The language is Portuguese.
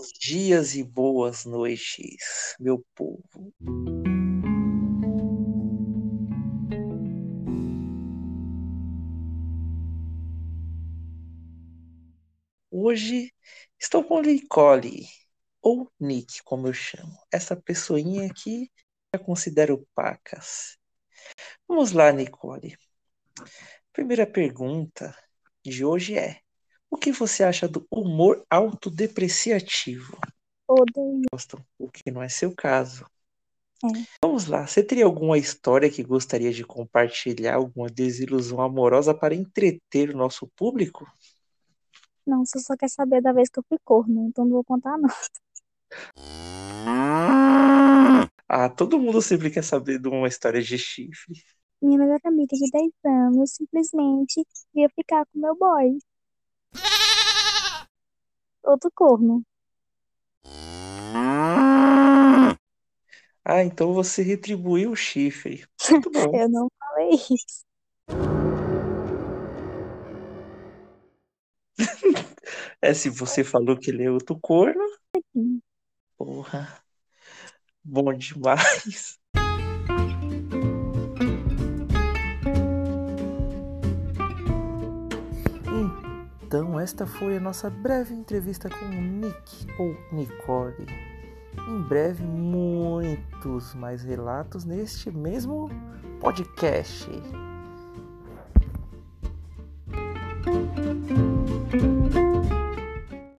Bons dias e boas noites, meu povo. Hoje estou com Nicole, ou Nick, como eu chamo. Essa pessoinha aqui eu considero pacas. Vamos lá, Nicole. Primeira pergunta de hoje é: o que você acha do humor autodepreciativo? Odeio. O que não é seu caso. É. Vamos lá, você teria alguma história que gostaria de compartilhar, alguma desilusão amorosa para entreter o nosso público? Não, você só quer saber da vez que eu fui corno, então não vou contar, não. Ah, todo mundo sempre quer saber de uma história de chifre. Minha melhor amiga de 10 anos simplesmente ia ficar com meu boy. Outro corno. Ah, então você retribuiu o chifre. Muito bom. Eu não falei isso. É, se você falou que ele é outro corno. Porra. Bom demais. Então, esta foi a nossa breve entrevista com o Nick ou Nicole. Em breve, muitos mais relatos neste mesmo podcast.